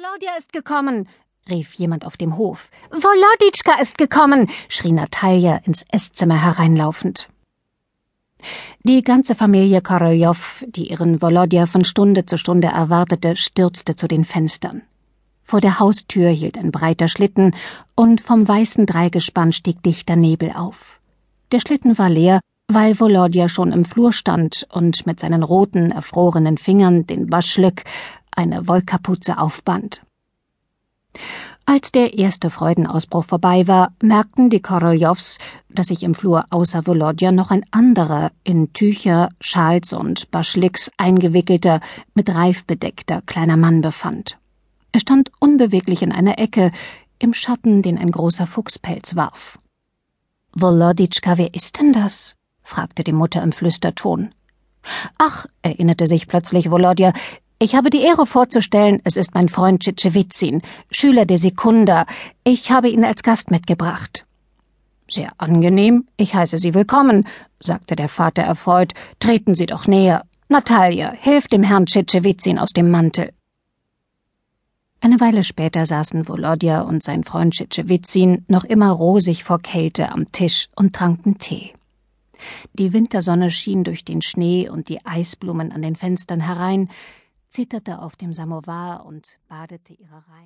Volodya ist gekommen, rief jemand auf dem Hof. Voloditschka ist gekommen, schrie Natalia ins Esszimmer hereinlaufend. Die ganze Familie Koroljow, die ihren Volodya von Stunde zu Stunde erwartete, stürzte zu den Fenstern. Vor der Haustür hielt ein breiter Schlitten, und vom weißen Dreigespann stieg dichter Nebel auf. Der Schlitten war leer, weil Volodya schon im Flur stand und mit seinen roten, erfrorenen Fingern den Baschlück, eine Wollkapuze, aufband. Als der erste Freudenausbruch vorbei war, merkten die Koroljows, dass sich im Flur außer Volodya noch ein anderer, in Tücher, Schals und Baschlicks eingewickelter, mit Reif bedeckter kleiner Mann befand. Er stand unbeweglich in einer Ecke, im Schatten, den ein großer Fuchspelz warf. Voloditschka, wer ist denn das? fragte die Mutter im Flüsterton. Ach, erinnerte sich plötzlich Volodya, ich habe die Ehre vorzustellen, es ist mein Freund Tschitschewitzin, Schüler der Sekunda. Ich habe ihn als Gast mitgebracht. Sehr angenehm, ich heiße Sie willkommen, sagte der Vater erfreut. Treten Sie doch näher. Natalia, hilf dem Herrn Tschitschewitzin aus dem Mantel. Eine Weile später saßen Volodya und sein Freund Tschitschewitzin noch immer rosig vor Kälte am Tisch und tranken Tee. Die Wintersonne schien durch den Schnee und die Eisblumen an den Fenstern herein, zitterte auf dem Samowar und badete ihre Reihen.